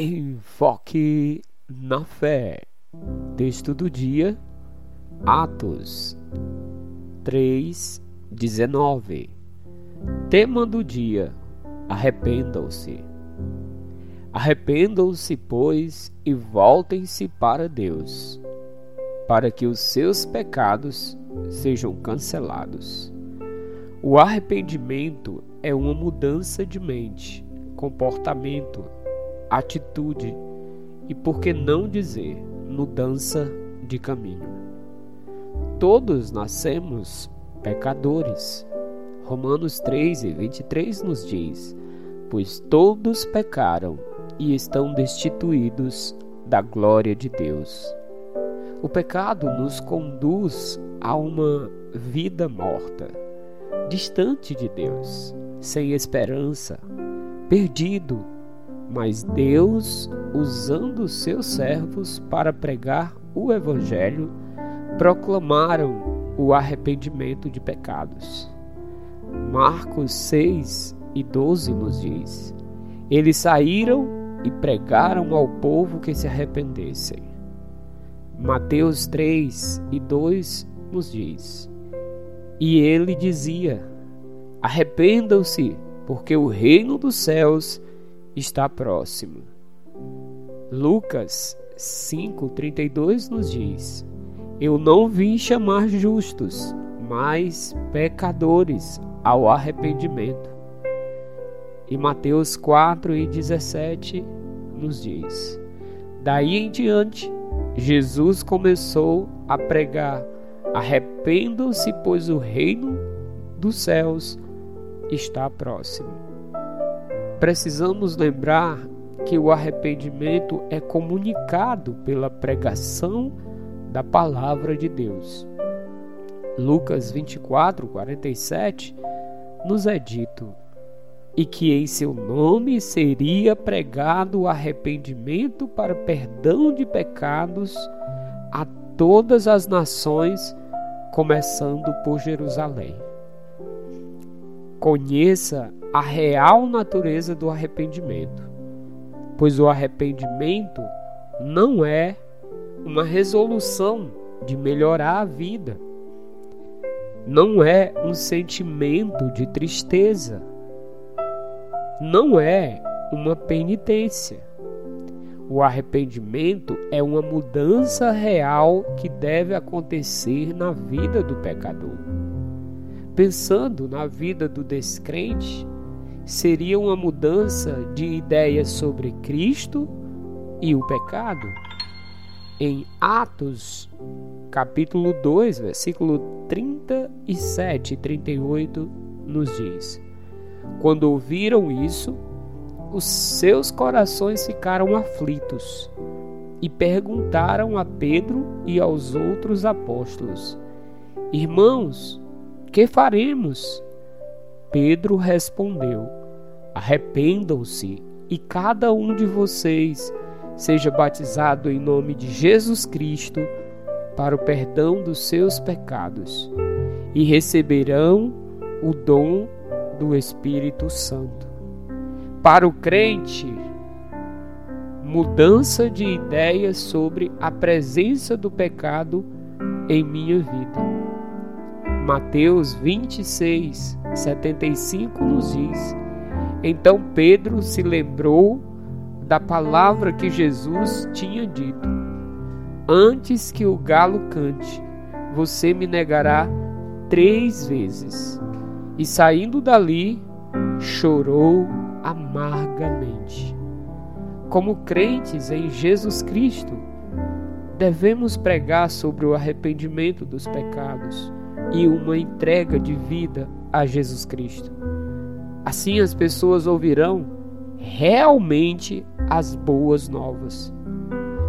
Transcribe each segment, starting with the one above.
Enfoque na fé. Texto do dia, Atos 3, 19. Tema do dia: Arrependam-se. Arrependam-se, pois, e voltem-se para Deus, para que os seus pecados sejam cancelados. O arrependimento é uma mudança de mente, comportamento, atitude e, por que não dizer, mudança de caminho. Todos nascemos pecadores. Romanos 3 e 23 nos diz: Pois todos pecaram e estão destituídos da glória de Deus. O pecado nos conduz a uma vida morta, distante de Deus, sem esperança, perdido mas Deus, usando seus servos para pregar o Evangelho, proclamaram o arrependimento de pecados. Marcos 6 e 12 nos diz: Eles saíram e pregaram ao povo que se arrependessem. Mateus 3 e 2 nos diz: E ele dizia: Arrependam-se, porque o reino dos céus está próximo. Lucas 5:32 nos diz: Eu não vim chamar justos, mas pecadores ao arrependimento. E Mateus 4:17 nos diz: Daí em diante, Jesus começou a pregar: Arrependam-se, pois o reino dos céus está próximo precisamos lembrar que o arrependimento é comunicado pela pregação da palavra de Deus. Lucas 24, 47 nos é dito: e que em seu nome seria pregado o arrependimento para perdão de pecados a todas as nações, começando por Jerusalém. Conheça a real natureza do arrependimento, pois o arrependimento não é uma resolução de melhorar a vida, não é um sentimento de tristeza, não é uma penitência. O arrependimento é uma mudança real que deve acontecer na vida do pecador. Pensando na vida do descrente, seria uma mudança de ideias sobre Cristo e o pecado. Em Atos, capítulo 2, versículo 37 e 38, nos diz: Quando ouviram isso, os seus corações ficaram aflitos e perguntaram a Pedro e aos outros apóstolos: Irmãos, que faremos? Pedro respondeu: Arrependam-se e cada um de vocês seja batizado em nome de Jesus Cristo para o perdão dos seus pecados e receberão o dom do Espírito Santo. Para o crente, mudança de ideias sobre a presença do pecado em minha vida. Mateus 26, 75 nos diz então Pedro se lembrou da palavra que Jesus tinha dito: Antes que o galo cante, você me negará três vezes. E saindo dali, chorou amargamente. Como crentes em Jesus Cristo, devemos pregar sobre o arrependimento dos pecados e uma entrega de vida a Jesus Cristo. Assim as pessoas ouvirão realmente as boas novas.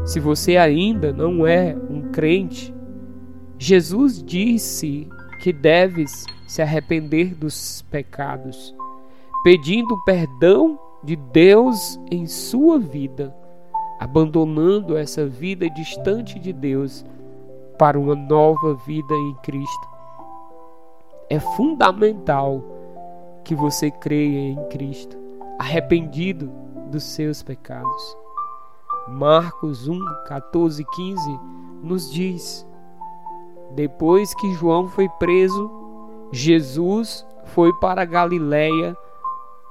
Se você ainda não é um crente, Jesus disse que deves se arrepender dos pecados, pedindo perdão de Deus em sua vida, abandonando essa vida distante de Deus para uma nova vida em Cristo. É fundamental que você creia em Cristo, arrependido dos seus pecados. Marcos 1, 14 e 15 nos diz: Depois que João foi preso, Jesus foi para Galiléia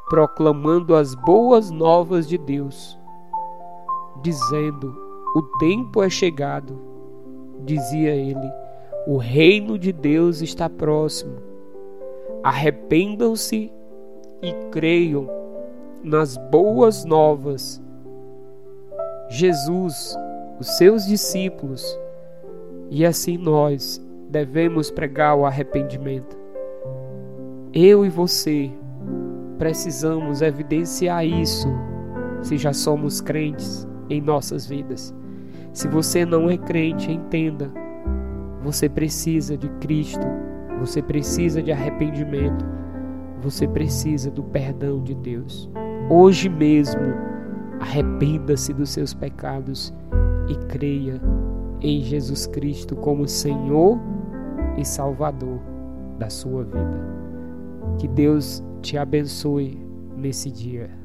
proclamando as boas novas de Deus, dizendo: O tempo é chegado, dizia ele, o reino de Deus está próximo. Arrependam-se e creiam nas boas novas. Jesus, os seus discípulos, e assim nós devemos pregar o arrependimento. Eu e você precisamos evidenciar isso se já somos crentes em nossas vidas. Se você não é crente, entenda. Você precisa de Cristo, você precisa de arrependimento, você precisa do perdão de Deus. Hoje mesmo, arrependa-se dos seus pecados e creia em Jesus Cristo como Senhor e Salvador da sua vida. Que Deus te abençoe nesse dia.